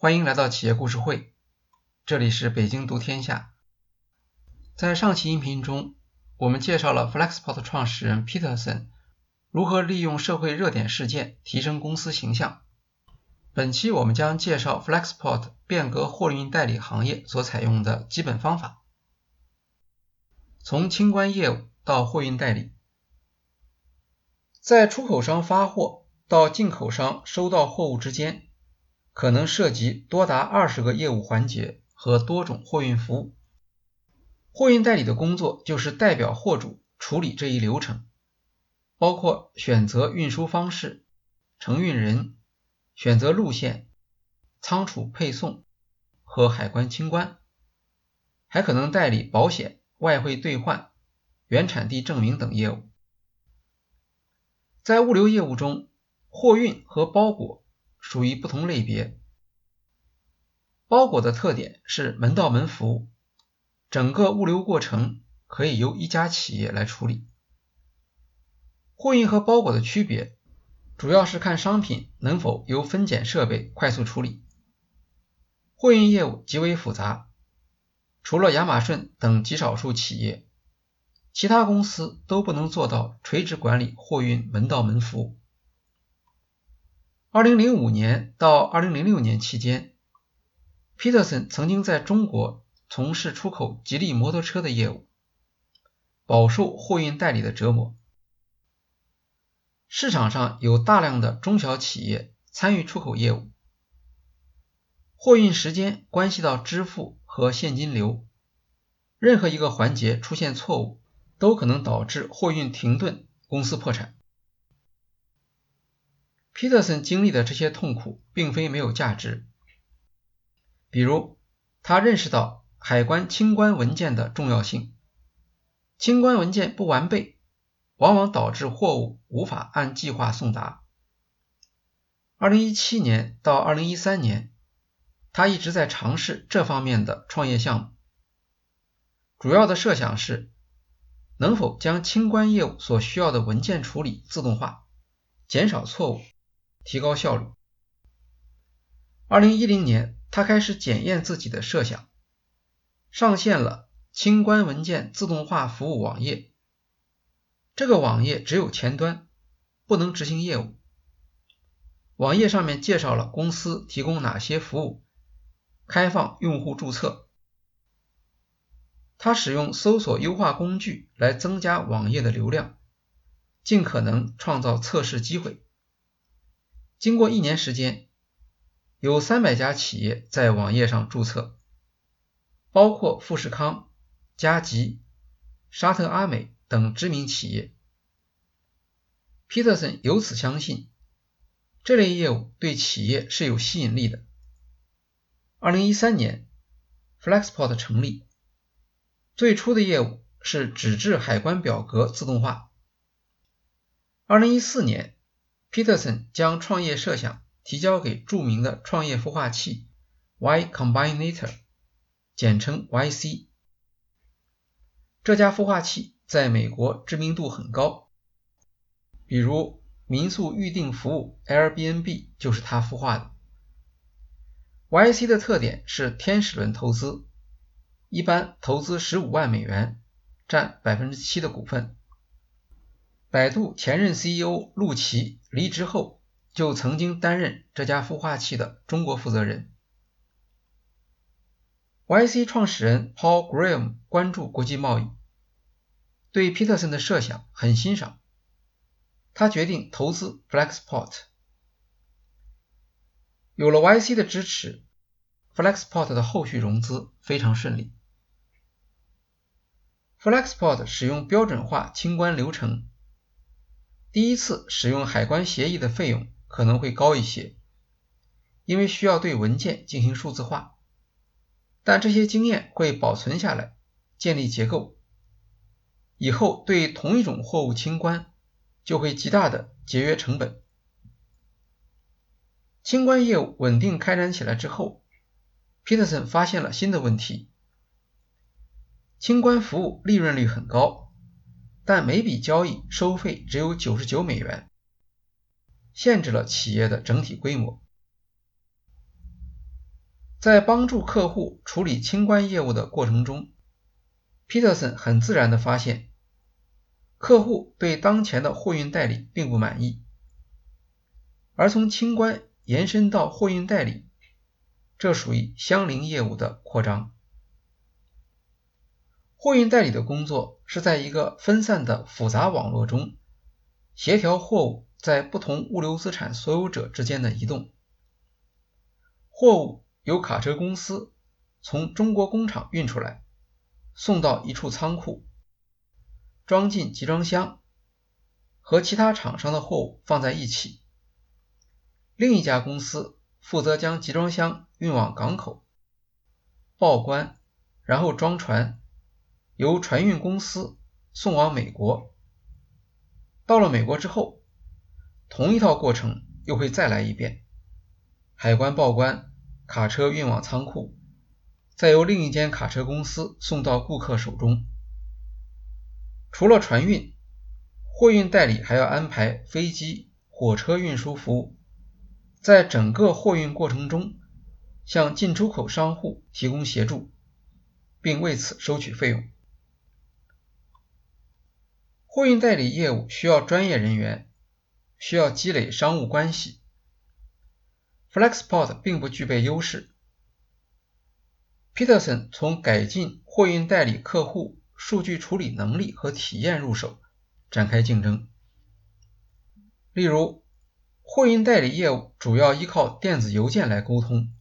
欢迎来到企业故事会，这里是北京读天下。在上期音频中，我们介绍了 Flexport 创始人 Peterson 如何利用社会热点事件提升公司形象。本期我们将介绍 Flexport 变革货运代理行业所采用的基本方法，从清关业务到货运代理，在出口商发货到进口商收到货物之间。可能涉及多达二十个业务环节和多种货运服务。货运代理的工作就是代表货主处理这一流程，包括选择运输方式、承运人、选择路线、仓储配送和海关清关，还可能代理保险、外汇兑换、原产地证明等业务。在物流业务中，货运和包裹。属于不同类别。包裹的特点是门到门服务，整个物流过程可以由一家企业来处理。货运和包裹的区别，主要是看商品能否由分拣设备快速处理。货运业务极为复杂，除了亚马逊等极少数企业，其他公司都不能做到垂直管理货运门到门服务。二零零五年到二零零六年期间，Peterson 曾经在中国从事出口吉利摩托车的业务，饱受货运代理的折磨。市场上有大量的中小企业参与出口业务，货运时间关系到支付和现金流，任何一个环节出现错误，都可能导致货运停顿，公司破产。皮特森经历的这些痛苦并非没有价值，比如他认识到海关清关文件的重要性，清关文件不完备，往往导致货物无法按计划送达。2017年到2013年，他一直在尝试这方面的创业项目，主要的设想是能否将清关业务所需要的文件处理自动化，减少错误。提高效率。二零一零年，他开始检验自己的设想，上线了清关文件自动化服务网页。这个网页只有前端，不能执行业务。网页上面介绍了公司提供哪些服务，开放用户注册。他使用搜索优化工具来增加网页的流量，尽可能创造测试机会。经过一年时间，有三百家企业在网页上注册，包括富士康、佳吉、沙特阿美等知名企业。Peterson 由此相信，这类业务对企业是有吸引力的。二零一三年，Flexport 成立，最初的业务是纸质海关表格自动化。二零一四年。Peterson 将创业设想提交给著名的创业孵化器 Y Combinator，简称 YC。这家孵化器在美国知名度很高，比如民宿预订服务 Airbnb 就是他孵化的。YC 的特点是天使轮投资，一般投资十五万美元，占百分之七的股份。百度前任 CEO 陆琪离职后，就曾经担任这家孵化器的中国负责人。YC 创始人 Paul Graham 关注国际贸易，对 Peterson 的设想很欣赏，他决定投资 Flexport。有了 YC 的支持，Flexport 的后续融资非常顺利。Flexport 使用标准化清关流程。第一次使用海关协议的费用可能会高一些，因为需要对文件进行数字化，但这些经验会保存下来，建立结构，以后对同一种货物清关就会极大的节约成本。清关业务稳定开展起来之后，Peterson 发现了新的问题：清关服务利润率很高。但每笔交易收费只有九十九美元，限制了企业的整体规模。在帮助客户处理清关业务的过程中，Peterson 很自然地发现，客户对当前的货运代理并不满意，而从清关延伸到货运代理，这属于相邻业务的扩张。货运代理的工作是在一个分散的复杂网络中，协调货物在不同物流资产所有者之间的移动，货物。由卡车公司从中国工厂运出来，送到一处仓库，装进集装箱，和其他厂商的货物放在一起。另一家公司负责将集装箱运往港口报关，然后装船，由船运公司送往美国。到了美国之后，同一套过程又会再来一遍，海关报关。卡车运往仓库，再由另一间卡车公司送到顾客手中。除了船运，货运代理还要安排飞机、火车运输服务，在整个货运过程中向进出口商户提供协助，并为此收取费用。货运代理业务需要专业人员，需要积累商务关系。Flexport 并不具备优势。Peterson 从改进货运代理客户数据处理能力和体验入手，展开竞争。例如，货运代理业务主要依靠电子邮件来沟通，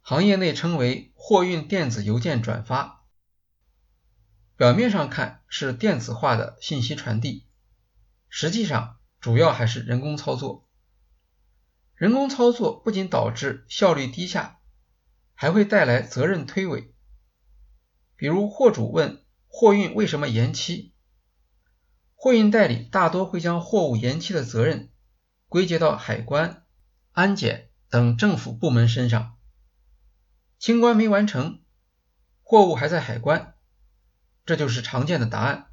行业内称为货运电子邮件转发。表面上看是电子化的信息传递，实际上主要还是人工操作。人工操作不仅导致效率低下，还会带来责任推诿。比如货主问货运为什么延期，货运代理大多会将货物延期的责任归结到海关、安检等政府部门身上。清关没完成，货物还在海关，这就是常见的答案。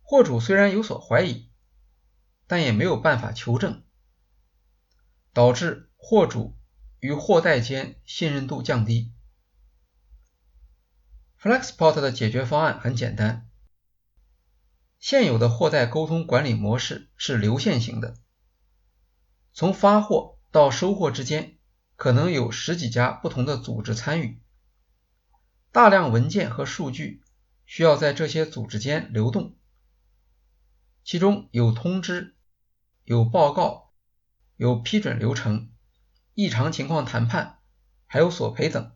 货主虽然有所怀疑，但也没有办法求证。导致货主与货代间信任度降低。Flexport 的解决方案很简单，现有的货代沟通管理模式是流线型的，从发货到收货之间可能有十几家不同的组织参与，大量文件和数据需要在这些组织间流动，其中有通知、有报告。有批准流程、异常情况谈判，还有索赔等。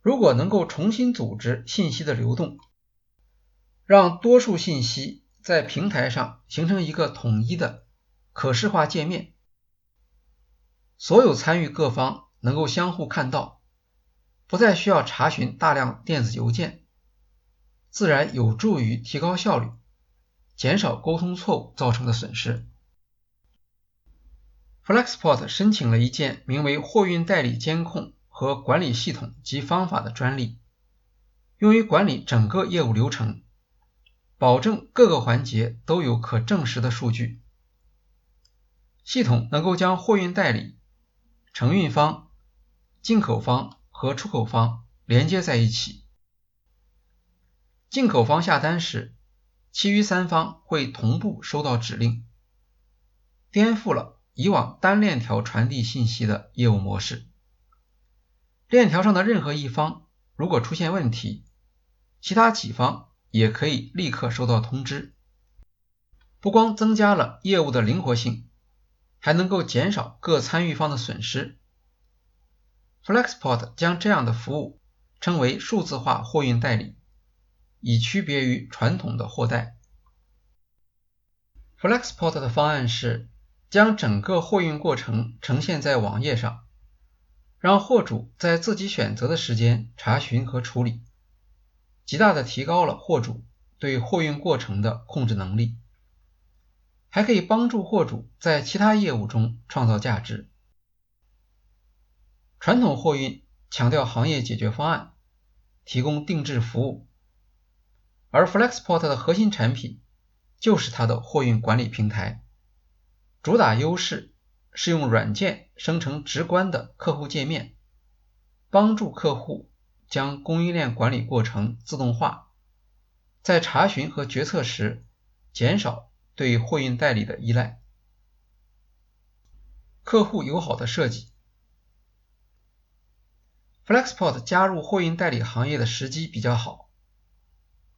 如果能够重新组织信息的流动，让多数信息在平台上形成一个统一的可视化界面，所有参与各方能够相互看到，不再需要查询大量电子邮件，自然有助于提高效率，减少沟通错误造成的损失。Flexport 申请了一件名为“货运代理监控和管理系统及方法”的专利，用于管理整个业务流程，保证各个环节都有可证实的数据。系统能够将货运代理、承运方、进口方和出口方连接在一起。进口方下单时，其余三方会同步收到指令，颠覆了。以往单链条传递信息的业务模式，链条上的任何一方如果出现问题，其他几方也可以立刻收到通知。不光增加了业务的灵活性，还能够减少各参与方的损失。Flexport 将这样的服务称为数字化货运代理，以区别于传统的货代。Flexport 的方案是。将整个货运过程呈现在网页上，让货主在自己选择的时间查询和处理，极大的提高了货主对货运过程的控制能力，还可以帮助货主在其他业务中创造价值。传统货运强调行业解决方案，提供定制服务，而 Flexport 的核心产品就是它的货运管理平台。主打优势是用软件生成直观的客户界面，帮助客户将供应链管理过程自动化，在查询和决策时减少对货运代理的依赖。客户友好的设计，Flexport 加入货运代理行业的时机比较好，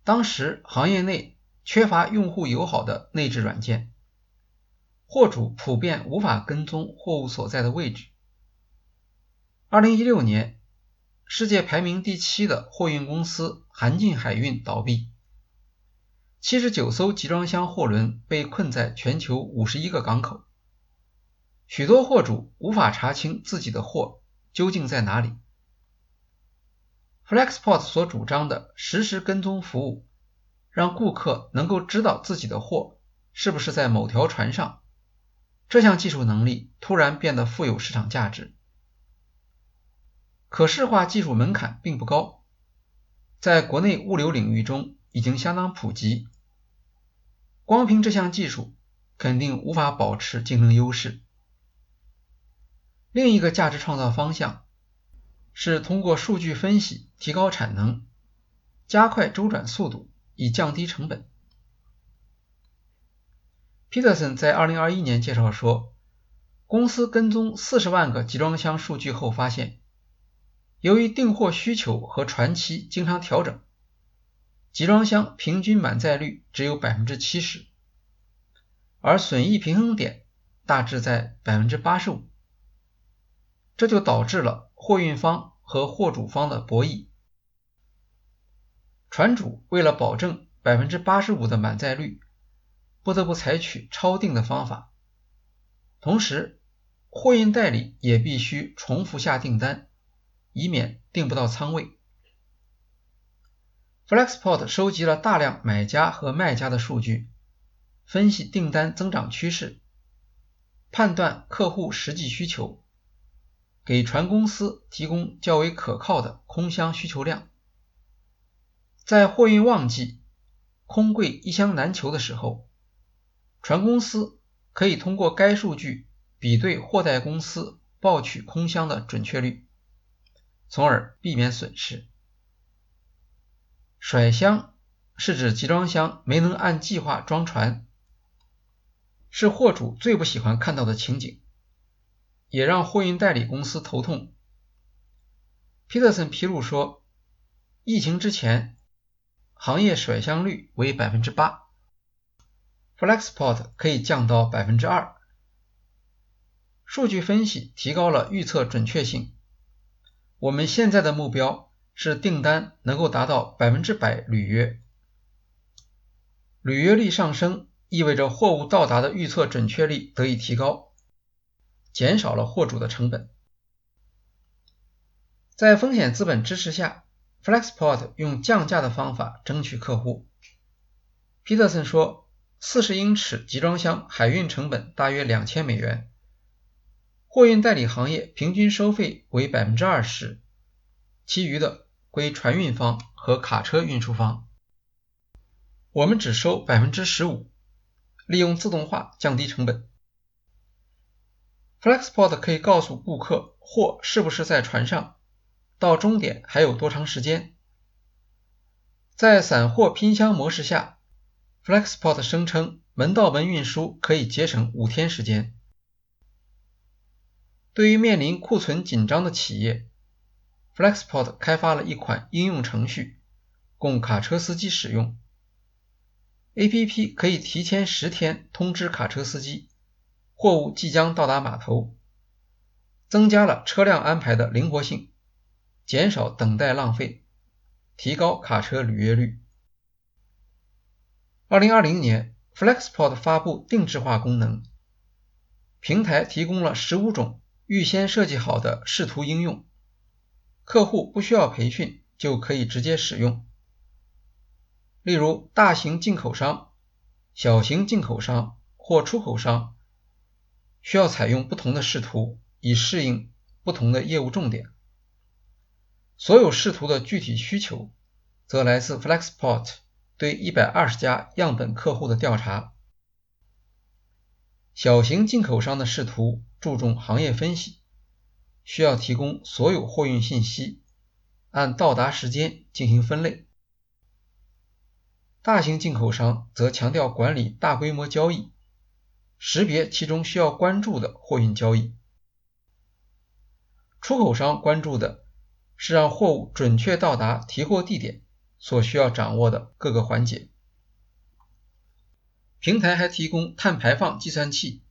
当时行业内缺乏用户友好的内置软件。货主普遍无法跟踪货物所在的位置。二零一六年，世界排名第七的货运公司韩进海运倒闭，七十九艘集装箱货轮被困在全球五十一个港口，许多货主无法查清自己的货究竟在哪里。Flexport 所主张的实时跟踪服务，让顾客能够知道自己的货是不是在某条船上。这项技术能力突然变得富有市场价值。可视化技术门槛并不高，在国内物流领域中已经相当普及。光凭这项技术，肯定无法保持竞争优势。另一个价值创造方向是通过数据分析提高产能，加快周转速度，以降低成本。Peterson 在2021年介绍说，公司跟踪40万个集装箱数据后发现，由于订货需求和船期经常调整，集装箱平均满载率只有70%，而损益平衡点大致在85%，这就导致了货运方和货主方的博弈。船主为了保证85%的满载率，不得不采取超订的方法，同时货运代理也必须重复下订单，以免订不到仓位。Flexport 收集了大量买家和卖家的数据，分析订单增长趋势，判断客户实际需求，给船公司提供较为可靠的空箱需求量。在货运旺季、空柜一箱难求的时候。船公司可以通过该数据比对货代公司报取空箱的准确率，从而避免损失。甩箱是指集装箱没能按计划装船，是货主最不喜欢看到的情景，也让货运代理公司头痛。皮特森披露说，疫情之前，行业甩箱率为百分之八。Flexport 可以降到百分之二，数据分析提高了预测准确性。我们现在的目标是订单能够达到百分之百履约，履约率上升意味着货物到达的预测准确率得以提高，减少了货主的成本。在风险资本支持下，Flexport 用降价的方法争取客户。皮特森说。四十英尺集装箱海运成本大约两千美元，货运代理行业平均收费为百分之二十，其余的归船运方和卡车运输方。我们只收百分之十五，利用自动化降低成本。Flexport 可以告诉顾客货是不是在船上，到终点还有多长时间。在散货拼箱模式下。Flexport 声称，门到门运输可以节省五天时间。对于面临库存紧张的企业，Flexport 开发了一款应用程序，供卡车司机使用。APP 可以提前十天通知卡车司机，货物即将到达码头，增加了车辆安排的灵活性，减少等待浪费，提高卡车履约率。二零二零年，Flexport 发布定制化功能，平台提供了十五种预先设计好的视图应用，客户不需要培训就可以直接使用。例如，大型进口商、小型进口商或出口商需要采用不同的视图，以适应不同的业务重点。所有视图的具体需求则来自 Flexport。对一百二十家样本客户的调查，小型进口商的视图注重行业分析，需要提供所有货运信息，按到达时间进行分类。大型进口商则强调管理大规模交易，识别其中需要关注的货运交易。出口商关注的是让货物准确到达提货地点所需要掌握的各个环节。平台还提供碳排放计算器、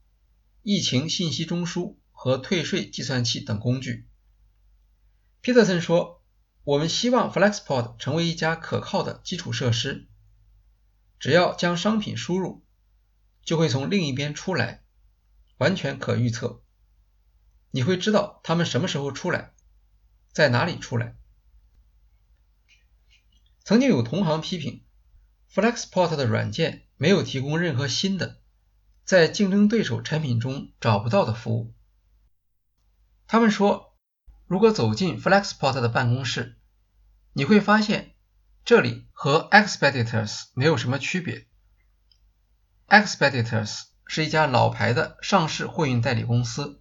疫情信息中枢和退税计算器等工具。Peterson 说：“我们希望 Flexport 成为一家可靠的基础设施。只要将商品输入，就会从另一边出来，完全可预测。你会知道他们什么时候出来，在哪里出来。”曾经有同行批评 Flexport 的软件。没有提供任何新的在竞争对手产品中找不到的服务。他们说，如果走进 Flexport 的办公室，你会发现这里和 Expeditors 没有什么区别。Expeditors 是一家老牌的上市货运代理公司，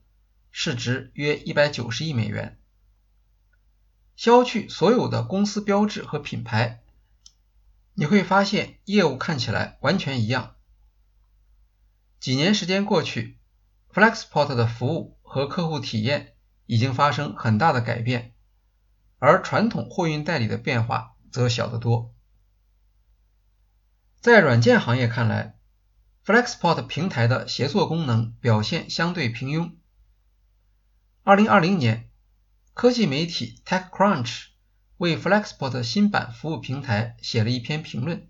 市值约一百九十亿美元。消去所有的公司标志和品牌。你会发现业务看起来完全一样。几年时间过去，Flexport 的服务和客户体验已经发生很大的改变，而传统货运代理的变化则小得多。在软件行业看来，Flexport 平台的协作功能表现相对平庸。2020年，科技媒体 TechCrunch。为 Flexport 新版服务平台写了一篇评论，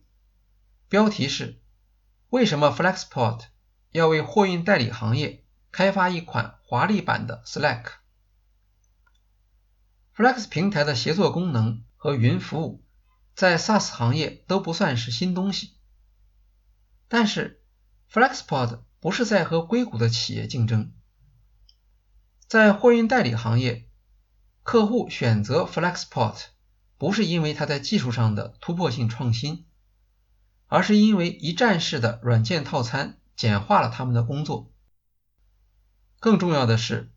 标题是“为什么 Flexport 要为货运代理行业开发一款华丽版的 Slack”？Flex 平台的协作功能和云服务在 SaaS 行业都不算是新东西，但是 Flexport 不是在和硅谷的企业竞争，在货运代理行业，客户选择 Flexport。不是因为它在技术上的突破性创新，而是因为一站式的软件套餐简化了他们的工作。更重要的是，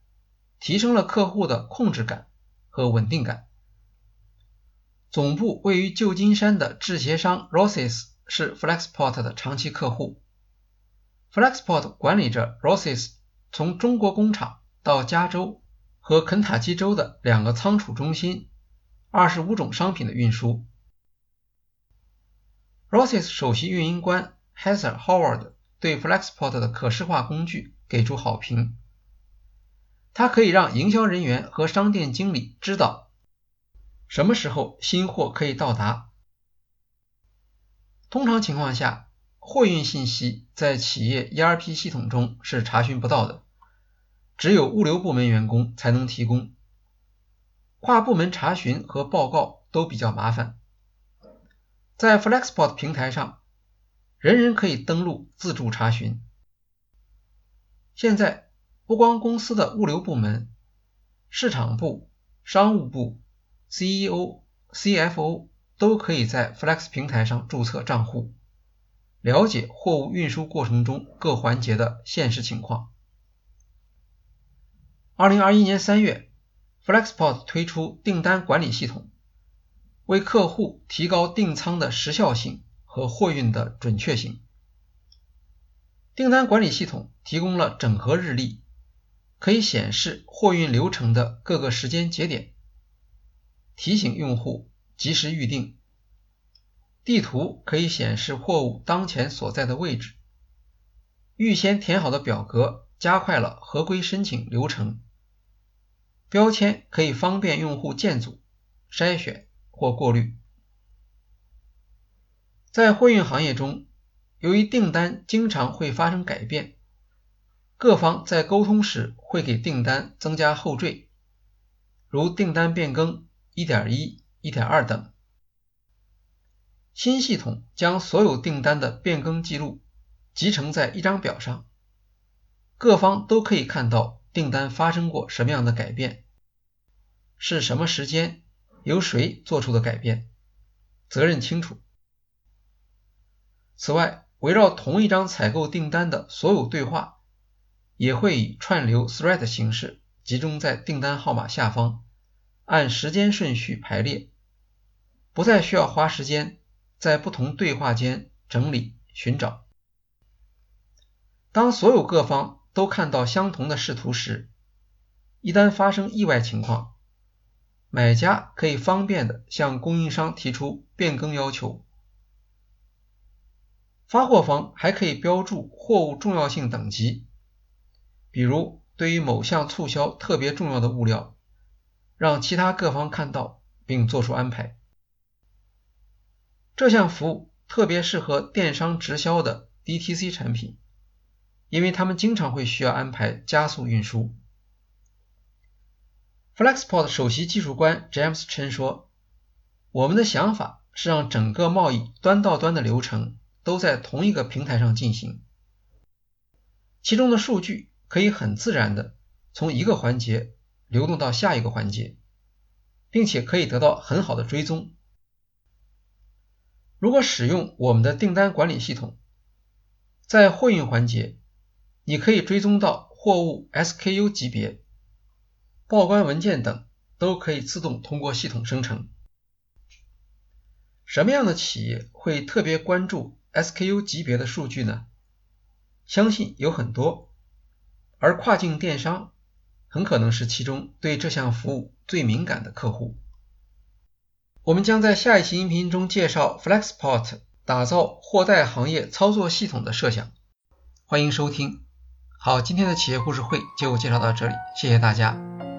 提升了客户的控制感和稳定感。总部位于旧金山的制鞋商 Rosses 是 Flexport 的长期客户。Flexport 管理着 Rosses 从中国工厂到加州和肯塔基州的两个仓储中心。二十五种商品的运输。Rosses 首席运营官 Heather Howard 对 Flexport 的可视化工具给出好评。它可以让营销人员和商店经理知道什么时候新货可以到达。通常情况下，货运信息在企业 ERP 系统中是查询不到的，只有物流部门员工才能提供。跨部门查询和报告都比较麻烦，在 Flexport 平台上，人人可以登录自助查询。现在不光公司的物流部门、市场部、商务部、CEO、CFO 都可以在 Flex 平台上注册账户，了解货物运输过程中各环节的现实情况。二零二一年三月。Flexport 推出订单管理系统，为客户提高订仓的时效性和货运的准确性。订单管理系统提供了整合日历，可以显示货运流程的各个时间节点，提醒用户及时预定。地图可以显示货物当前所在的位置。预先填好的表格加快了合规申请流程。标签可以方便用户建组、筛选或过滤。在货运行业中，由于订单经常会发生改变，各方在沟通时会给订单增加后缀，如订单变更1.1、1.2等。新系统将所有订单的变更记录集成在一张表上，各方都可以看到。订单发生过什么样的改变？是什么时间？由谁做出的改变？责任清楚。此外，围绕同一张采购订单的所有对话，也会以串流 thread 形式集中在订单号码下方，按时间顺序排列，不再需要花时间在不同对话间整理寻找。当所有各方都看到相同的视图时，一旦发生意外情况，买家可以方便的向供应商提出变更要求。发货方还可以标注货物重要性等级，比如对于某项促销特别重要的物料，让其他各方看到并做出安排。这项服务特别适合电商直销的 DTC 产品，因为他们经常会需要安排加速运输。Flexport 首席技术官 James Chen 说：“我们的想法是让整个贸易端到端的流程。”都在同一个平台上进行，其中的数据可以很自然的从一个环节流动到下一个环节，并且可以得到很好的追踪。如果使用我们的订单管理系统，在货运环节，你可以追踪到货物 SKU 级别、报关文件等都可以自动通过系统生成。什么样的企业会特别关注？SKU 级别的数据呢，相信有很多，而跨境电商很可能是其中对这项服务最敏感的客户。我们将在下一期音频中介绍 Flexport 打造货代行业操作系统的设想，欢迎收听。好，今天的企业故事会就介绍到这里，谢谢大家。